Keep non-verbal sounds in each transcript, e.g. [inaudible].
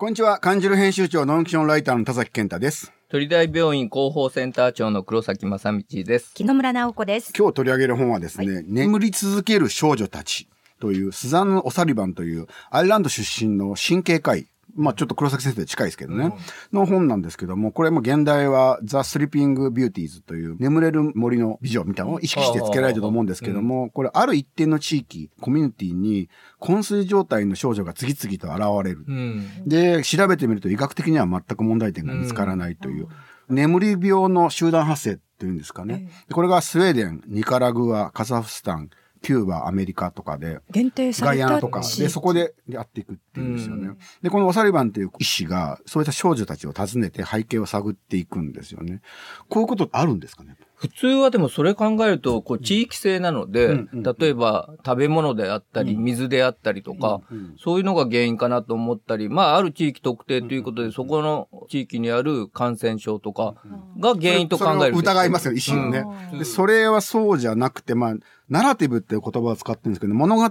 こんにちは。カニジル編集長、ノンフィクションライターの田崎健太です。鳥大病院広報センター長の黒崎正道です。木野村直子です。今日取り上げる本はですね、眠り続ける少女たちという、スザンヌ・オサリバンという、アイルランド出身の神経科医、まあちょっと黒崎先生近いですけどね、の本なんですけども、これも原題は The Sleeping Beauties という眠れる森の美女みたいなのを意識して付けられてると思うんですけども、これある一定の地域、コミュニティに昏睡状態の少女が次々と現れる。うん。で、調べてみると医学的には全く問題点が見つからないという、眠り病の集団発生っていうんですかね。でこれがスウェーデン、ニカラグア、カザフスタン、キューバ、アメリカとかで、限定さガれたイアナとか、地で、そこでやっていくっていうんですよね。うんで、このオサリバンっていう医師が、そういった少女たちを訪ねて背景を探っていくんですよね。こういうことあるんですかね？普通はでもそれ考えると、こう地域性なので、うんうん例えば食べ物であったり、水であったりとか、うんそういうのが原因かなと思ったり、まあある地域特定ということで、そこの地域にある感染症とかが原因と考える。疑いますよ、医師をね。うんで、それはそうじゃなくて、まあ、ナラティブっていう言葉を使ってるんですけど、物語。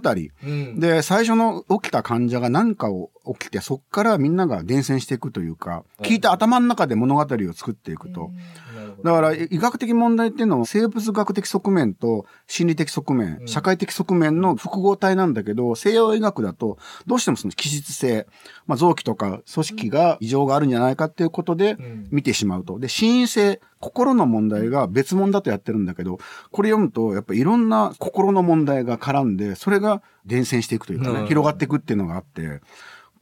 うん。で、最初の起きた患者が何かを起きて、そっからみんなが伝染していくというか、聞いた頭の中で物語を作っていくと。だから、医学的問題っていうのは生物学的側面と心理的側面、社会的側面の複合体なんだけど、西洋医学だと、どうしてもその気質性、まあ、臓器とか組織が異常があるんじゃないかっていうことでん。見てしまうと。で、心因性、心の問題が別物だとやってるんだけど、これ読むと、やっぱいろんな心の問題が絡んで、それが伝染していくというかね、うん。広がっていくっていうのがあって、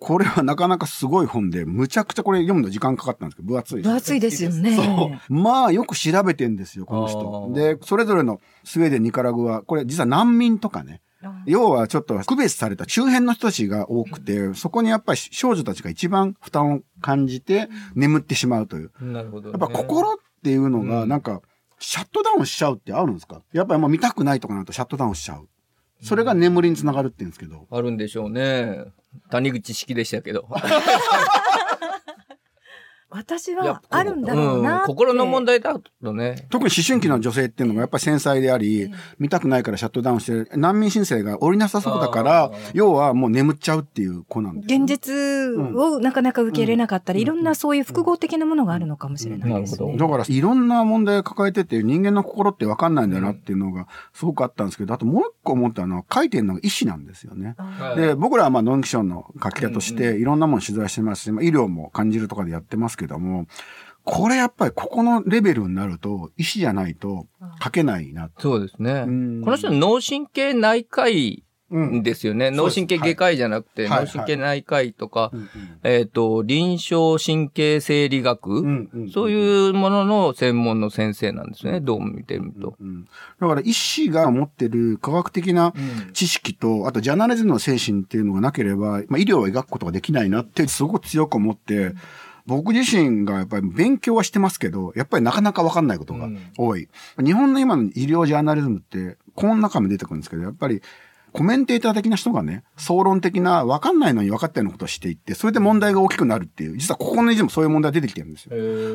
これはなかなかすごい本で、むちゃくちゃこれ読むの時間かかったんですけど、分厚いです分厚いですよね。そう。まあ、よく調べてんですよ、この人。で、それぞれのスウェーデン、ニカラグア、これ実は難民とかね。要はちょっと区別された周辺の人たちが多くて、そこにやっぱり少女たちが一番負担を感じて眠ってしまうという。なるほど、ね。やっぱ心っていうのがなんか、シャットダウンしちゃうってあるんですか？やっぱりもう見たくないとかなるとシャットダウンしちゃう。それが眠りにつながるって言うんですけど。あるんでしょうね。谷口式でしたけど。[laughs] 私はあるんだろうなって、ん心の問題だとね。特に思春期の女性っていうのがやっぱり繊細であり、見たくないからシャットダウンして、難民申請が降りなさそうだから要はもう眠っちゃうっていう子なんですよ。ね、現実をなかなか受け入れなかったり、いろんなそういう複合的なものがあるのかもしれないですね。なるほだからいろんな問題を抱えてて人間の心って分かんないんだなっていうのがすごくあったんですけど、あともう一個思ったのは書いてるのが医師なんですよね。はいで、僕らはまあノンキションの書き手としていろんなもの取材してますし、まあ医療も感じるとかでやってますけども、これやっぱりここのレベルになると医師じゃないと書けないなと。そうですね。うん。この人脳神経内科医うん。ですよね。そうです。脳神経外科医じゃなくて、はい。脳神経内科医とか、うんえっ、と、臨床神経生理学、うんうんそういうものの専門の先生なんですね。どうも見てみると。うんだから医師が持ってる科学的な知識と、あとジャーナリズムの精神っていうのがなければ、まあ、医療を描くことができないなってすごく強く思って、僕自身がやっぱり勉強はしてますけど、やっぱりなかなかわかんないことが多い。日本の今の医療ジャーナリズムって、この中も出てくるんですけど、やっぱりコメンテーター的な人がね、総論的な分かんないのに分かったようなことをしていって、それで問題が大きくなるっていう、実はここの記事もそういう問題出てきてるんですよ。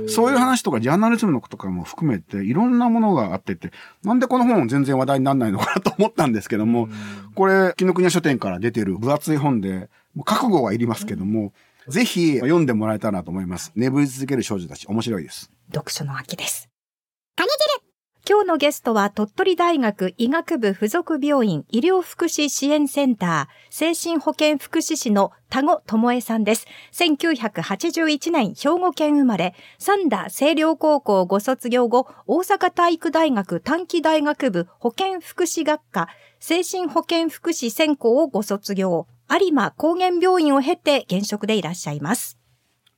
そういう話とかジャーナリズムのこととかも含めていろんなものがあってて、なんでこの本全然話題にならないのかなと思ったんですけども、これ、紀ノ国屋書店から出てる分厚い本で、もう覚悟はいりますけども、ぜひ読んでもらえたらなと思います。眠り続ける少女たち、面白いです。読書の秋です。今日のゲストは鳥取大学医学部附属病院医療福祉支援センター精神保健福祉士の田子智恵さんです。1981年兵庫県生まれ、三田清涼高校ご卒業後、大阪体育大学短期大学部保健福祉学科精神保健福祉専攻をご卒業。有馬高原病院を経て現職でいらっしゃいます。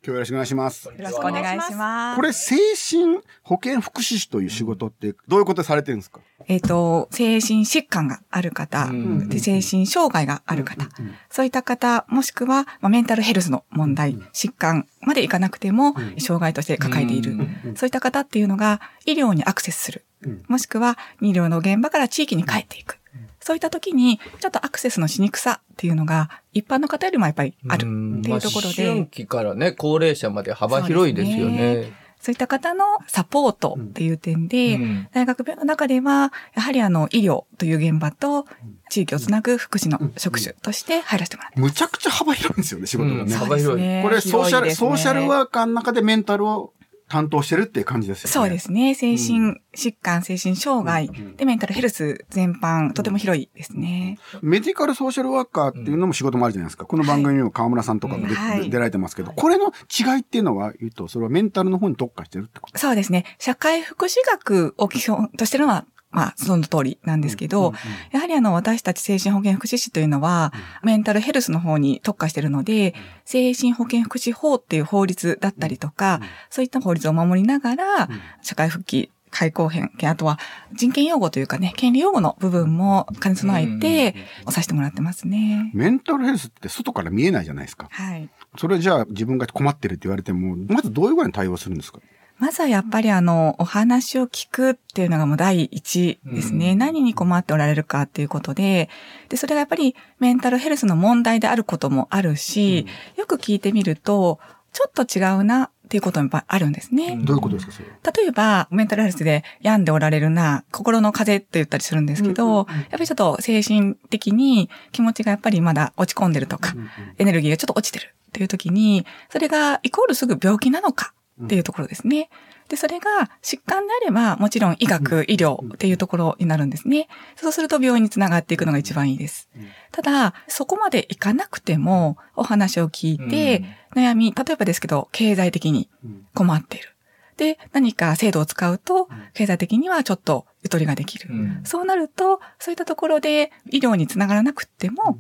今日よろしくお願いします。よろしくお願いします。これ、精神保健福祉士という仕事ってどういうことされてるんですか？えっ、と、精神疾患がある方、うん。で精神障害がある方、そういった方、もしくは、まあ、メンタルヘルスの問題、疾患までいかなくても、障害として抱えている、そういった方っていうのが、医療にアクセスする、もしくは、医療の現場から地域に帰っていく。そういった時に、ちょっとアクセスのしにくさっていうのが、一般の方よりもやっぱりあるっていうところで、まあ思春期からね、高齢者まで幅広いですよそうね。そういった方のサポートっていう点で、うん大学病の中では、やはりあの、医療という現場と、地域をつなぐ福祉の職種として入らせてもらってます。むちゃくちゃ幅広いんですよね、仕事がね。うん幅広いこれソーシャル、ソーシャルはワーカーの中でメンタルを担当してるっていう感じですよね。そうですね。精神疾患、精神障害でメンタルヘルス全般、とても広いですね。メディカルソーシャルワーカーっていうのも仕事もあるじゃないですか。この番組にも河村さんとかも出,、はい出られてますけど、これの違いっていうのは言うと、それはメンタルの方に特化してるってこと？そうですね。社会福祉学を基本としてるのは、まあ、その通りなんですけど、やはりあの、私たち精神保健福祉士というのは、メンタルヘルスの方に特化しているので、精神保健福祉法っていう法律だったりとか、そういった法律を守りながら、社会復帰、開口編、あとは人権擁護というかね、権利擁護の部分も兼ね備えて、おさせてもらってますね。メンタルヘルスって外から見えないじゃないですか。はい。それじゃあ自分が困ってるって言われても、まずどういうふうに対応するんですか？まずはやっぱりあの、お話を聞くっていうのがもう第一ですね。うん何に困っておられるかっていうことで、で、それがやっぱりメンタルヘルスの問題であることもあるし、よく聞いてみると、ちょっと違うなっていうこともやっぱあるんですね。どういうことですかそれは？例えば、メンタルヘルスで病んでおられるな、心の風邪って言ったりするんですけど、やっぱりちょっと精神的に気持ちがやっぱりまだ落ち込んでるとか、エネルギーがちょっと落ちてるっていう時に、それがイコールすぐ病気なのかっていうところですね。で、それが疾患であれば、もちろん医学、医療っていうところになるんですね。そうすると病院につながっていくのが一番いいです。ただ、そこまでいかなくても、お話を聞いて、悩み、例えばですけど、経済的に困っている。で、何か制度を使うと、経済的にはちょっとゆとりができる。うんそうなると、そういったところで医療につながらなくっても、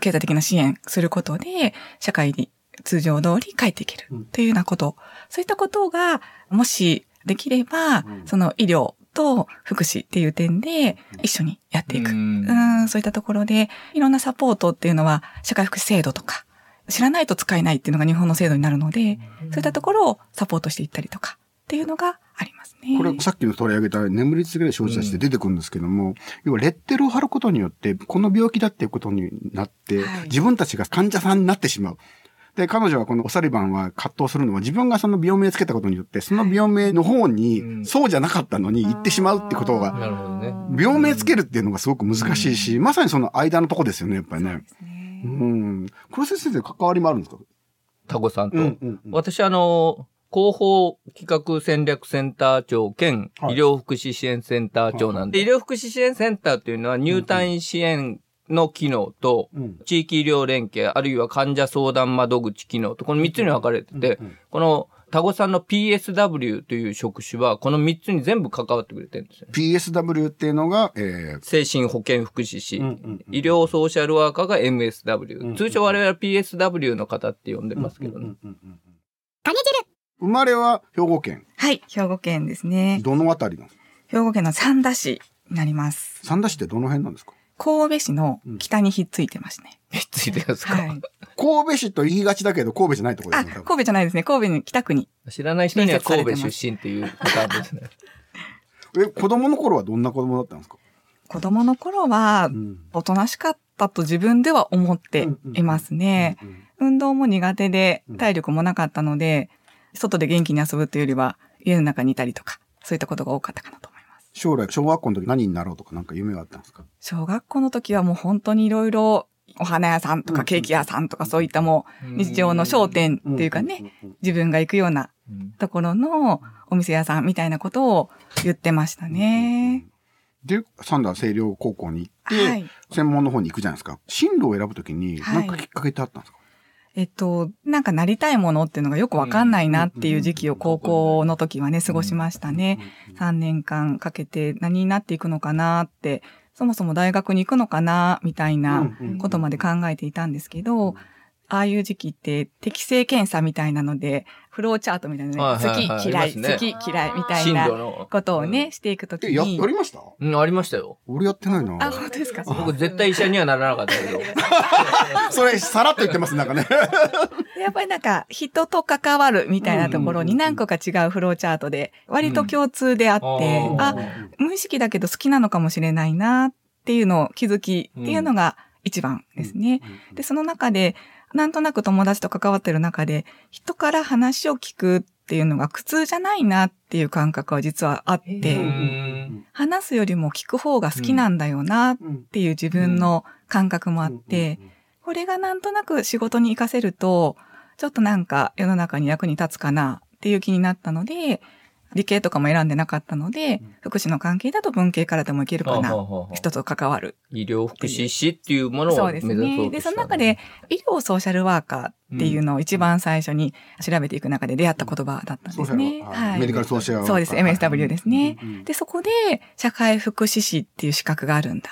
経済的な支援することで、社会に通常通り帰っていけるというようなこと、そういったことが、もしできれば、その医療と福祉っていう点で一緒にやっていく。ううん。ん、そういったところで、いろんなサポートっていうのは、社会福祉制度とか、知らないと使えないっていうのが日本の制度になるので、そういったところをサポートしていったりとか、っていうのがありますね。これ、さっきの取り上げた眠り続ける症状たちで出てくるんですけども、要はレッテルを貼ることによって、この病気だっていうことになって、はい。自分たちが患者さんになってしまう。で、彼女はこのおサリバンは葛藤するのは自分がその病名つけたことによって、その病名の方うにん。そうじゃなかったのに行ってしまうってことが。病名つけるっていうのがすごく難しいし、まさにその間のとこですよね、やっぱりね。ね。うん。黒瀬先生関わりもあるんですか？タコさんと。うんうんうん。私、あの、広報企画戦略センター長兼はい。医療福祉支援センター長なんで、医療福祉支援センターというのは入退院支援の機能と、うん地域医療連携、あるいは患者相談窓口機能と、この3つに分かれてて、このタゴさんの PSW という職種は、この3つに全部関わってくれてるんですよ。PSW っていうのが、えー、精神保健福祉士、うんうん医療ソーシャルワーカーが MSW、通称我々は PSW の方って呼んでますけどね。生まれは兵庫県。はい、兵庫県ですね。どのあたりの？兵庫県の三田市になります。三田市ってどの辺なんですか？神戸市の北にひっついてますね。[laughs] ひっついてるんですか、はい。神戸市と言いがちだけど、神戸じゃないところであ、すね。神戸じゃないですね。神戸に北区に。知らない人には神戸出身っていうパターンですね。[laughs] え、子供の頃はどんな子供だったんですか？子供の頃はう、ん。おとなしかったと自分では思っていますね。運動も苦手でうん体力もなかったので、外で元気に遊ぶというよりは家の中にいたりとか、そういったことが多かったかなと。将来、小学校の時何になろうとかなんか夢があったんですか？小学校の時はもう本当にいろいろお花屋さんとうんかケーキ屋さんとかそういったもう日常の商店っていうかね、自分が行くようなうんところのお店屋さんみたいなことを言ってましたね。で、三田清涼高校に行って、はい。専門の方に行くじゃないですか。進路を選ぶときに、はいなんかきっかけってあったんですか、えっと、なんかなりたいものっていうのがよくわかんないなっていう時期を高校の時はね、過ごしましたね。3年間かけて何になっていくのかなって、そもそも大学に行くのかなみたいなことまで考えていたんですけど、ああいう時期って適性検査みたいなので、フローチャートみたいなね、好き嫌い、好き嫌いみたい進な。ことをね、していくときえ、や、にや。りました？うん、ありましたよ。俺やってないな。あ、本当ですか？僕絶対医者にはならなかったけど。[laughs] それ、さらっと言ってます、なんかね。[laughs] やっぱりなんか人と関わるみたいなところに何個か違うフローチャートで割と共通であって、うんあ、無意識だけど好きなのかもしれないなっていうのを気づきっていうのが一番ですね。で、その中で、なんとなく友達と関わってる中で、人から話を聞くっっていうのが苦痛じゃないなっていう感覚は実はあっへて、ー。話すよりも聞く方が好きなんだよなっていう自分の感覚もあって、これがなんとなく仕事に活かせると、ちょっとなんか世の中に役に立つかなっていう気になったので、理系とかも選んでなかったので、福祉の関係だと文系からでもいけるかな。人と関わる。医療福祉士っていうものそうですね。で、その中で、医療ソーシャルワーカーっていうのを一番最初に調べていく中で出会った言葉だったんですね。はい。メディカルソーシャル。そうです。MSW ですねうんうん。で、そこで、社会福祉士っていう資格があるんだ。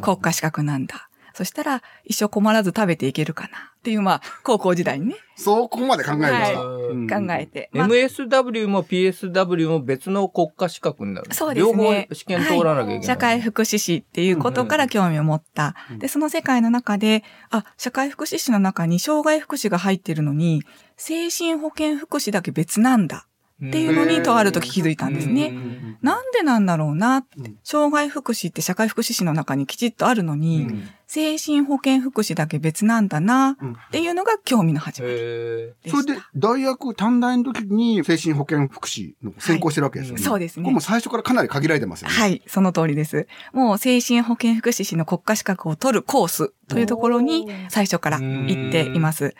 国家資格なんだ。そしたら、一生困らず食べていけるかな。っていう、まあ、高校時代にね、そこまで考えました。はいうん考えて。まあ MSW も PSW も別の国家資格になる。そうですね両方試験通らなきゃいけない。社会福祉士っていうことから興味を持った。うんで、その世界の中で、あ、社会福祉士の中に障害福祉が入ってるのに、精神保健福祉だけ別なんだっていうのにとある時気づいたんですね。うんなんでなんだろうな。障害福祉って社会福祉士の中にきちっとあるのに、うん精神保健福祉だけ別なんだなうんっていうのが興味の始まりへでした。それで、大学短大の時に精神保健福祉の専攻してるわけですよね。そうですねこれもう最初からかなり限られてますよね。はい、その通りです。もう精神保健福祉士の国家資格を取るコースというところに最初から行っています。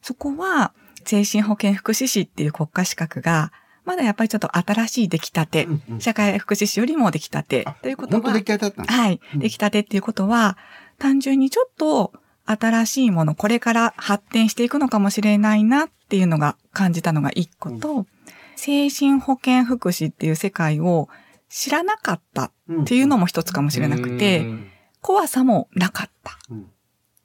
そこは精神保健福祉士っていう国家資格がまだやっぱりちょっと新しい出来たて、うんうん。社会福祉士よりも出来たてあということは本当出来、たてだったんですはい、うん。出来たてっていうことは、単純にちょっと新しいもの、これから発展していくのかもしれないなっていうのが感じたのが一個と、精神保健福祉っていう世界を知らなかったっていうのも一つかもしれなくて、うん。怖さもなかった。うん。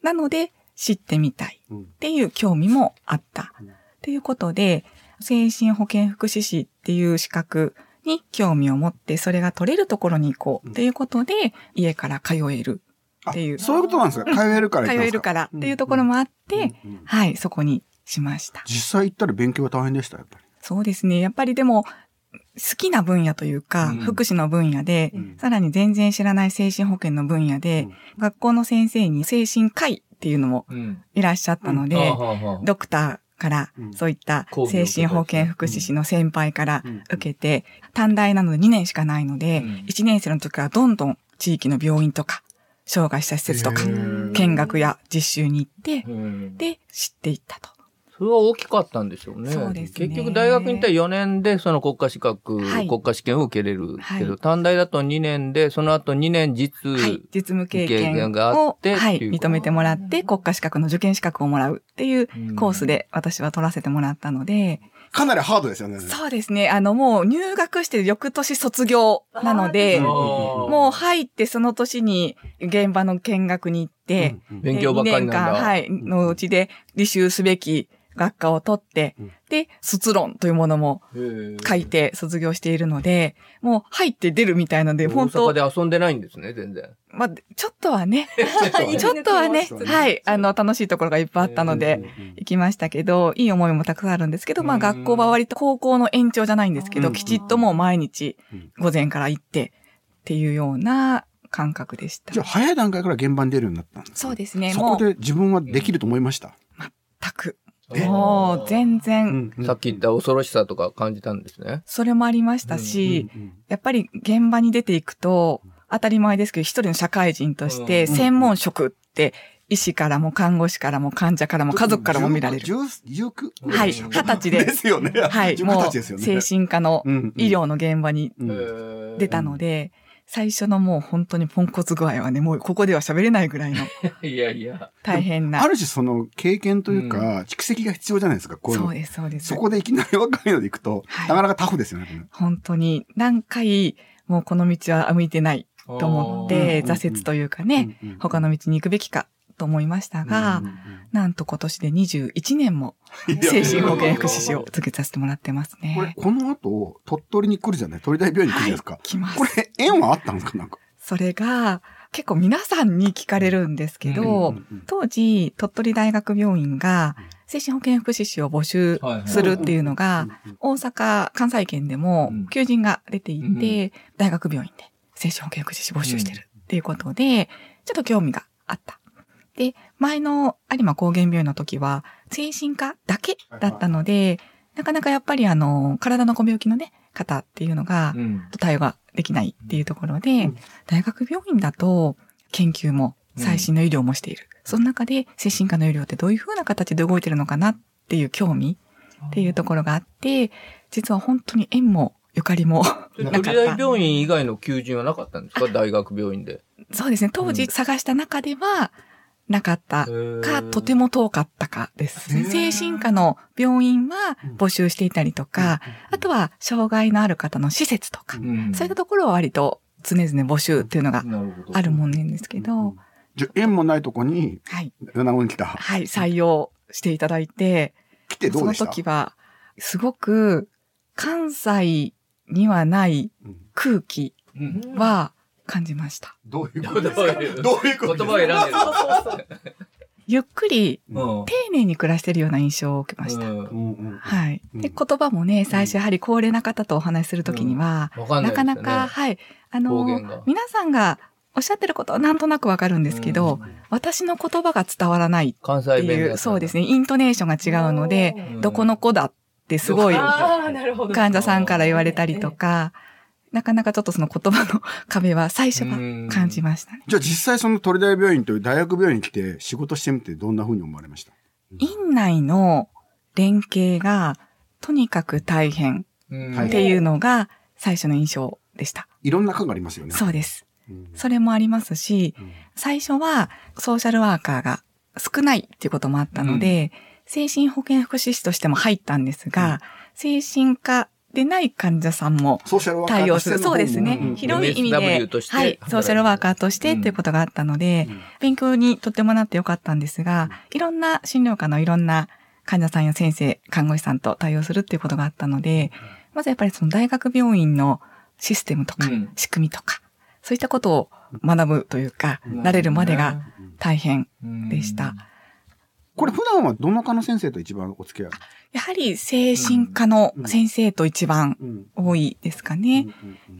なので、知ってみたいうん。っていう興味もあった。うん。ということで、精神保健福祉士っていう資格に興味を持って、それが取れるところに行こうっていうことで、家から通えるあっていう。そういうことなんですか？通えるから通えるからっていうところもあって、うん。うん。はい、そこにしました。実際行ったら勉強は大変でした、やっぱり。そうですね。やっぱりでも、好きな分野というか、うん。福祉の分野で、うん。さらに全然知らない精神保健の分野で、学校の先生に精神科医っていうのもうん。いらっしゃったので、ドクターからうん。そういった精神保健福祉士の先輩からうん。受けて、短大なので2年しかないのでうん、1年生の時からどんどん地域の病院とか、障害者施設とか見学や実習に行って、うん。で、知っていったと。それは大きかったんでしょうね。そうですね結局大学に行ったら4年でその国家資格、はい国家試験を受けれるけど、はい短大だと2年で、その後2年実、はい。実務経経験験があを、ってはい。認めてもらって、国家資格の受験資格をもらうっていううんコースで私は取らせてもらったので、かなりハードですよね。そうですね。あの、もう入学して翌年卒業なので、うんもう入ってその年に現場の見学に行って、うんうん勉強ばっかりなんだ。2年間、はい、のうちで履修すべき学科を取って、うん。で、卒論というものも書いて卒業しているので、もう入って出るみたいので、大本当阪で遊んでないんですね、全然。まあ、ちょっとはね、ち [laughs] ちょっとはね [laughs] はい、あの、楽しいところがいっぱいあったので、行きましたけど、いい思いもたくさんあるんですけど、まあうん学校は割と高校の延長じゃないんですけど、うんきちっともう毎日うん午前から行ってっていうような感覚でした。じゃ。あ早い段階から現場に出るようになったんですそうですね、そもう。こで自分はできると思いました？全く。え？もう全然、うんさっき言った恐ろしさとか感じたんですね。それもありましたし、うんうんやっぱり現場に出ていくと、当たり前ですけど、一人の社会人としてうん専門職って、医師からも看護師からも患者からも家族からも見られる。19 19はい二十歳でですよね。はい、19もう歳ですよね。精神科のうんうん。医療の現場にうん出たので、最初のもう本当にポンコツ具合はね、もうここでは喋れないぐらいの [laughs] いやいや。大変な。ある種その経験というか、蓄積が必要じゃないですか、こういうのそうです、そうですそ。こでいきなり若いので行くと、はいなかなかタフですよね。本当に何回もうこの道は向いてないと思っうて、ん挫折というかね、うんうん他の道に行くべきかと思いましたが、うんうんなんと今年で21年も精神保健福祉士を続けさせてもらってますこれね、。この後、鳥取に来るじゃない鳥大病院に来るじゃないですか。来ますこ。れ、縁はあったんですか？なんか。それが結構皆さんに聞かれるんですけど、うんうん当時、鳥取大学病院が精神保健福祉士を募集するっていうのが、大阪、関西圏でもうん求人が出ていて、う大学病院で精神保健福祉士募集してるっていうことで、ちょっと興味があった。で、前の有馬高原病院の時は、精神科だけだったので、なかなかやっぱりあの、体のご病気のね、方っていうのが、うん。対応ができないっていうところで、うん大学病院だと研究も最新の医療もしている。その中で精神科の医療ってどういう風な形で動いてるのかなっていう興味っていうところがあって、実は本当に縁もゆかりもでなかった病院以外の求人はなかったんですか？大学病院で。そうですね。当時探した中ではなかった。か、とても遠かったかです。ね。精神科の病院は募集していたりとか、あとは障害のある方の施設とか、うんそういったところは割と常々募集っていうのがあるもんなんですけど、じゃあ縁もないとこに、はい。米子に来た。はい、採用していただいて、来てどそうのでした？時は、すごく関西にはないうん。空気うんは感じました。どういうことですか？どういうこと言葉を選んでる？[laughs] ゆっくりうん。丁寧に暮らしてるような印象を受けました。うん。うんうんはい。うん。で、言葉もね、最初やはり高齢な方とお話しするときには、わかんないな。かなか、はい。あ方の皆さんがおっしゃってることはなんとなくわかるんですけど、私の言葉が伝わらない関っていう、西弁だそうですね、イントネーションが違うので、うん。どこの子だってすごい患者さんから言われたりとか、なかなかちょっとその言葉の壁は最初は感じましたね。じゃあ実際その鳥大病院という大学病院に来て仕事してみてどんな風に思われました？院内の連携がとにかく大変うんっていうのが最初の印象でした。いろんな科がありますよね。そうです。うんそれもありますし、うん最初はソーシャルワーカーが少ないっていうこともあったので、精神保健福祉士としても入ったんですが、精神科でない患者さんも対応する。そうですね。うん広い意味ではい、ソーシャルワーカーとしてうん。っていうことがあったので、うん。勉強にとってもなってよかったんですが、いろんな診療科のいろんな患者さんや先生、看護師さんと対応するっていうことがあったので、まずやっぱりその大学病院のシステムとかうん、仕組みとか、そういったことを学ぶというか、うん。慣れるまでが大変でした。これ普段はどの科の先生と一番お付き合い？やはり精神科の先生と一番うん。多いですかね。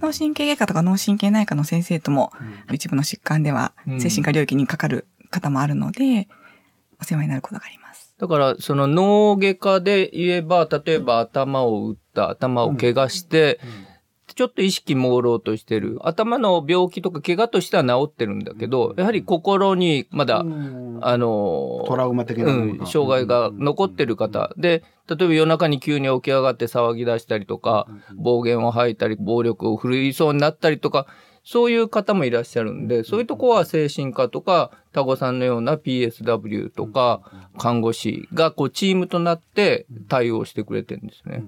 脳神経外科とか脳神経内科の先生とも一部の疾患ではうん。精神科領域にかかる方もあるので、お世話になることがあります。だから、その脳外科で言えば、例えば頭を打った、頭を怪我して、ちょっと意識朦朧としてる。頭の病気とか怪我としては治ってるんだけど、やはり心にまだ、うん。あの、トラウマ的なうん、障害が残ってる方。で、例えば夜中に急に起き上がって騒ぎ出したりとか、暴言を吐いたり、暴力を振るいそうになったりとか、そういう方もいらっしゃるんで、そういうとこは精神科とか、タゴさんのような PSW とか、看護師がこうチームとなって対応してくれてるんですね。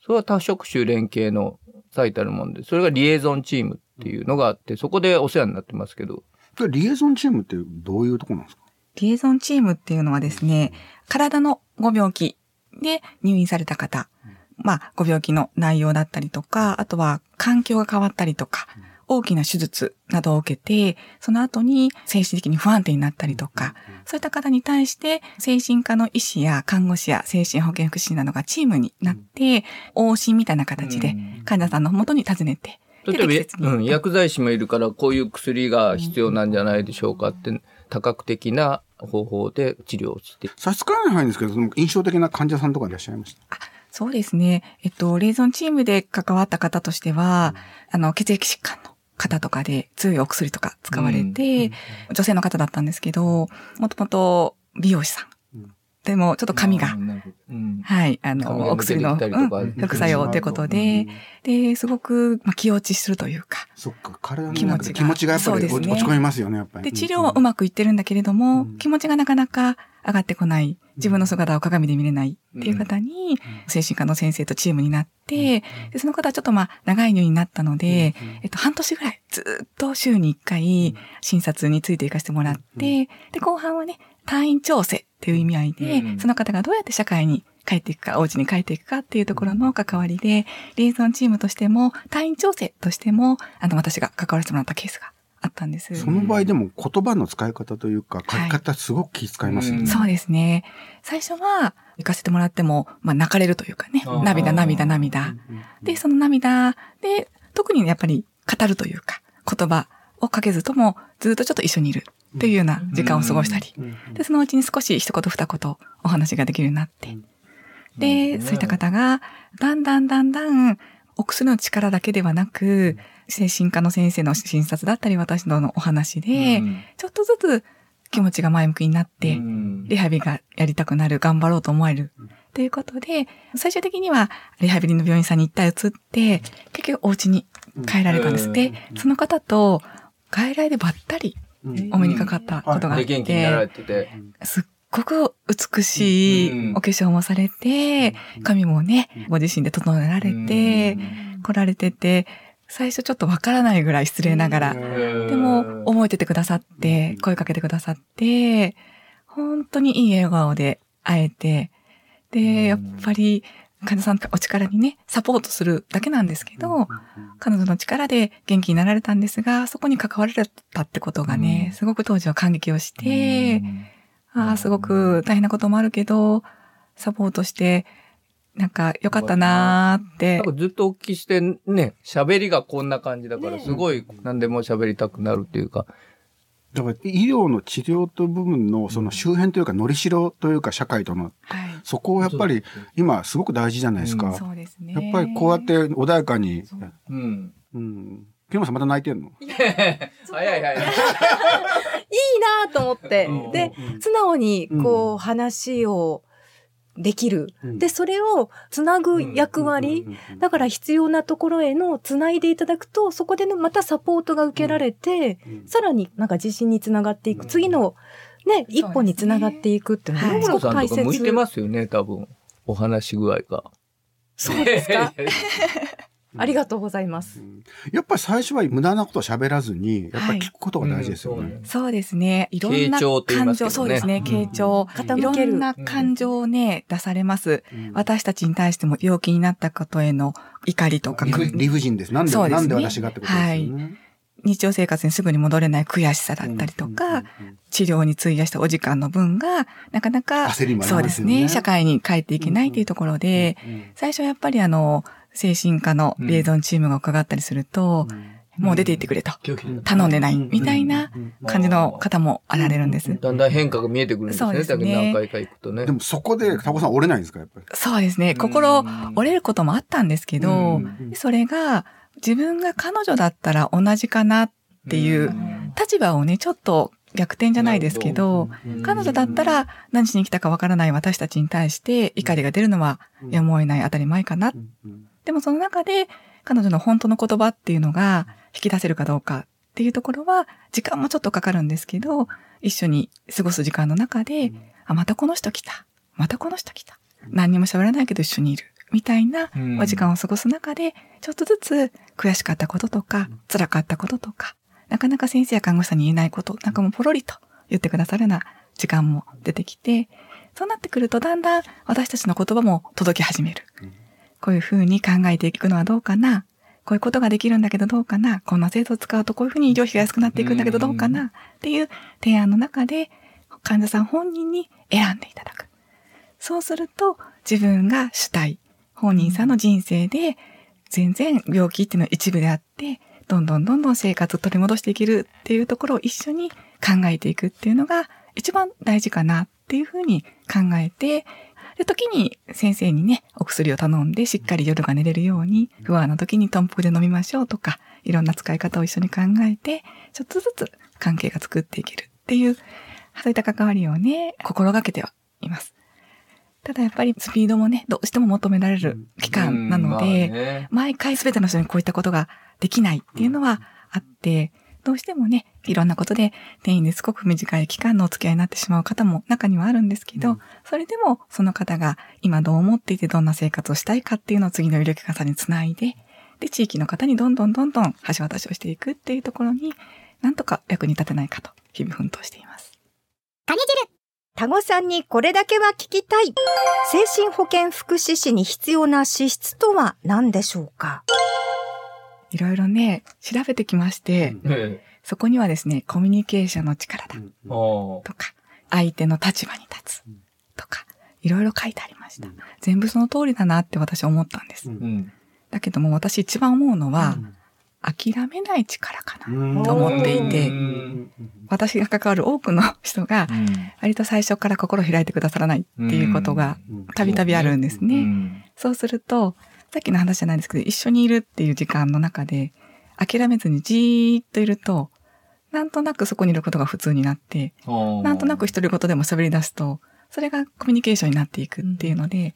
それは多職種連携の最たるもんで、それがリエゾンチームっていうのがあって、そこでお世話になってますけど。リエゾンチームってどういうとこなんですか？リエゾンチームっていうのはですね、体のご病気で入院された方、まあ、ご病気の内容だったりとか、あとは環境が変わったりとか、大きな手術などを受けて、その後に精神的に不安定になったりとか、そういった方に対して、精神科の医師や看護師や精神保健福祉士などがチームになって、往診みたいな形で患者さんの元に訪ねて、で例えばうん、薬剤師もいるから、こういう薬が必要なんじゃないでしょうかって、多角的な方法で治療をして。差し支えないんですけど、その印象的な患者さんとかいらっしゃいました？そうですね。えっと、レーゾンチームで関わった方としては、あの、血液疾患の方とかで強いお薬とか使われて、女性の方だったんですけど、もともと美容師さん。うん。でも、ちょっと髪が、うん、はい、あの、お薬の、副作用ということで、で、すごく、まあ、気落ちするというか、そっか、体の気持ちが気持ちがやっぱり落ち込みますよね、やっぱり。で、治療はうまくいってるんだけれども、うん。気持ちがなかなか上がってこない、自分の姿を鏡で見れない。っていう方に、精神科の先生とチームになって、でその方はちょっとまあ、長い入院になったので、えっと、半年ぐらいずっと週に1回診察についていかせてもらって、で、後半はね、退院調整っていう意味合いで、うん。その方がどうやって社会に帰っていくか、お家に帰っていくかっていうところの関わりで、リエゾンチームとしても、退院調整としても、あの、私が関わらせてもらったケースがあったんです。その場合でも言葉の使い方というか、書き方すごく気遣いますよね。うんそうですね。最初は行かせてもらっても、まあ泣かれるというかね涙涙涙。で、その涙で、特にやっぱり語るというか、言葉をかけずとも、ずっとちょっと一緒にいるっていうような時間を過ごしたり。で、そのうちに少し一言二言お話ができるようになって。で、そういった方が、だんだんだんだん、お薬の力だけではなく、精神科の先生の診察だったり、私のお話で、ちょっとずつ気持ちが前向きになって、リハビリがやりたくなる、頑張ろうと思える。ということで、最終的にはリハビリの病院さんに一体移って、結局お家に帰られたんです。で、その方と外来でばったりお目にかかったことがあっで、元気になられて、て。て。すっごく美しいお化粧もされて、髪もね、ご自身で整えられて、来られてて、最初ちょっとわからないぐらい失礼ながら、でも覚えててくださって、声かけてくださって、本当にいい笑顔で会えて、で、やっぱり、患者さんのお力にね、サポートするだけなんですけど、彼女の力で元気になられたんですが、そこに関わられたってことがね、すごく当時は感激をして、ああ、すごく大変なこともあるけど、サポートして、なんか良かったなーってなんかずっとお聞きしてね、喋りがこんな感じだから、ねすごい何でも喋りたくなるっていうか。だから医療の治療と部分のその周辺というか、のりしろというか社会との、はい。そこをやっぱり今すごく大事じゃないですか。そうですね。やっぱりこうやって穏やかに、うん。うん。木山さんまた泣いてんの？早い早い。[laughs] いいなと思ってうん。で、素直にこう話をできる。うんで、それをつなぐ役割。だから必要なところへのつないでいただくと、そこでのまたサポートが受けられて、さらになんか自信につながっていく。次のね、一歩につながっていくっていうのはいがすごく大切。向いてますよね、多分。お話し具合が。そうですか？[laughs] ありがとうございます。やっぱり最初は無駄なことを喋らずに、やっぱり聞くことが大事ですよね。そうですね。いろんな感情、そうですね。傾聴。い傾ける。ろんな感情をね、出されます。うん私たちに対しても病気になったことへの怒りとか、理不理不尽です。なんで、なんで私がってことですよね。日常生活にすぐに戻れない悔しさだったりとか、治療に費やしたお時間の分が、なかなか、焦りもありそうですすね、社会に帰っていけないというところで、最初はやっぱりあの、精神科のリエゾンチームが伺ったりすると、もう出て行ってくれと、頼んでない、みたいな感じの方もあられるんです。だんだん変化が見えてくるんですね。そうですね。何回か行くとね。でもそこで、タコさん折れないんですか、やっぱり？そうですね、心折れることもあったんですけど、それが自分が彼女だったら同じかなっていう立場をね、ちょっと逆転じゃないですけど、彼女だったら何しに来たかわからない私たちに対して怒りが出るのはやむを得ない当たり前かな。でもその中で彼女の本当の言葉っていうのが引き出せるかどうかっていうところは時間もちょっとかかるんですけど、一緒に過ごす時間の中で、あ、またこの人来た。またこの人来た。何にも喋らないけど一緒にいる。みたいなお時間を過ごす中で、ちょっとずつ悔しかったこととか、辛かったこととか、なかなか先生や看護師さんに言えないこと、なんかもうポロリと言ってくださるような時間も出てきて、そうなってくるとだんだん私たちの言葉も届き始める。こういうふうに考えていくのはどうかな。こういうことができるんだけどどうかな。こんな制度を使うとこういうふうに医療費が安くなっていくんだけどどうかな。っていう提案の中で患者さん本人に選んでいただく。そうすると自分が主体、本人さんの人生で全然病気っていうのは一部であって、どんどんどんどん生活を取り戻していけるっていうところを一緒に考えていくっていうのが一番大事かなっていうふうに考えて、で、時に先生にね、お薬を頼んでしっかり夜が寝れるように、不安な時にトンプで飲みましょうとか、いろんな使い方を一緒に考えて、ちょっとずつ関係が作っていけるっていう、そういった関わりをね、心がけてはいます。ただやっぱりスピードもね、どうしても求められる期間なので、で、毎回すべての人にこういったことができないっていうのはあって、どうしてもね、いろんなことで転院ですごく短い期間のお付き合いになってしまう方も中にはあるんですけど、それでもその方が今どう思っていてどんな生活をしたいかっていうのを次の医療機関さんにつないで、で、地域の方にどんどんどんどん橋渡しをしていくっていうところに、なんとか役に立てないかと日々奮闘しています。タゴさんにこれだけは聞きたい。精神保健福祉士に必要な資質とは何でしょうか？いろいろね、調べてきまして、えそこにはですね、コミュニケーションの力だとか、相手の立場に立つとか、いろいろ書いてありました。全部その通りだなって私は思ったんです。うん。だけども私一番思うのは、諦めない力かな。うん。と思っていてうん。私が関わる多くの人が、割と最初から心を開いてくださらないっていうことがたびたびあるんですね。うん。そうすると、さっきの話じゃないんですけど、一緒にいるっていう時間の中で、諦めずにじーっといると、なんとなくそこにいることが普通になって、なんとなく独り言でも喋り出すと、それがコミュニケーションになっていくっていうので、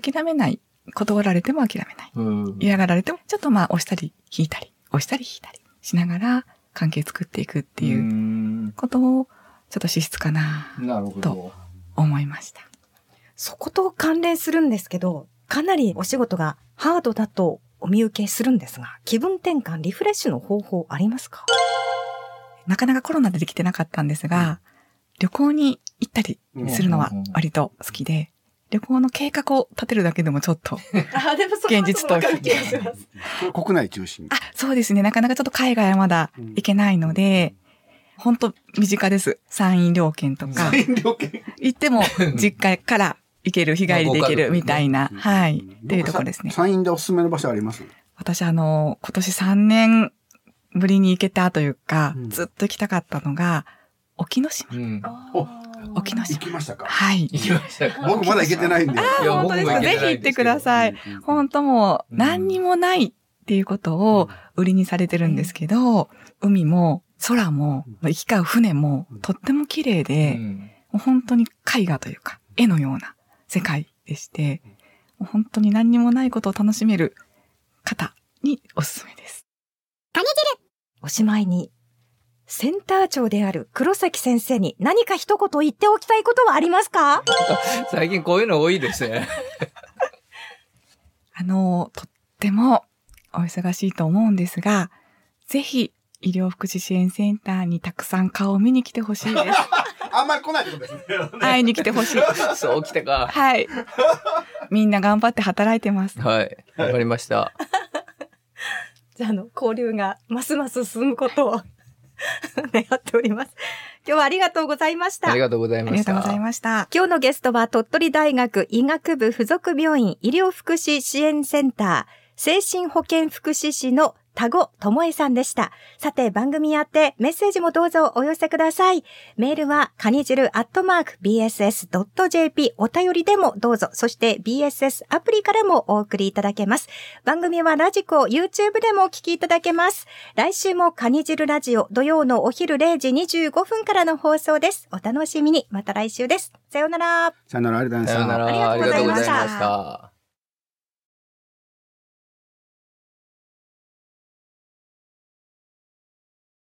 諦めない。断られても諦めない。うん嫌がられても、ちょっとまあ押したり引いたり、押したり引いたりしながら関係作っていくっていううんことを、ちょっと資質かななるほどと。思いました。そこと関連するんですけど、かなりお仕事がハードだとお見受けするんですが、気分転換、リフレッシュの方法ありますか？なかなかコロナでできてなかったんですが、旅行に行ったりするのは割と好きで、旅行の計画を立てるだけでもちょっと、[laughs] 現実逃避気がします。国内中心。あ、そうですね。なかなかちょっと海外はまだ行けないので、本当身近です。山陰両県とか、料金。行っても [laughs] 実家から行ける、日帰りで行けるみたいな、はい、っていうところですね。山陰でおすすめの場所あります？私あの、今年3年ぶりに行けたというか、うん。ずっと行きたかったのが、沖ノ島。沖ノ島。行きましたか？はい。行きましたか？僕まだ行けてないんで。いや本当ですか？ぜひ行ってください。本当もう何にもないっていうことを売りにされてるんですけど、海も空も行き交う船もとっても綺麗で、うん。もう本当に絵画というか絵のような世界でして、もう本当に何にもないことを楽しめる方におすすめです。おしまいに、センター長である黒崎先生に何か一言言っておきたいことはありますか？最近こういうの多いですね。[laughs] あの、とってもお忙しいと思うんですが、ぜひ医療福祉支援センターにたくさん顔を見に来てほしいです。[laughs] あんまり来ないってことですね。[laughs] 会いに来てほしい。そうきたか。はい。みんな頑張って働いてます。はい。わかりました。[laughs] じゃあ、あの、交流がますます進むことを願っております。今日はありがとうございましたあり。がとうございあました。りがとうございました。今日のゲストは鳥取大学医学部附属病院医療福祉支援センター精神保健福祉士の田子智恵さんでした。さて番組やってメッセージもどうぞお寄せください。メールはカニジルアットマーク bss.jp お便りでもどうぞ。そして BSS アプリからもお送りいただけます。番組はラジコ、YouTube でもお聞きいただけます。来週もカニジルラジオ土曜のお昼0時25分からの放送です。お楽しみに。また来週です。さようなら。さよなら、ありがとうございました。さようなら。ありがとうございましたありがとうございました。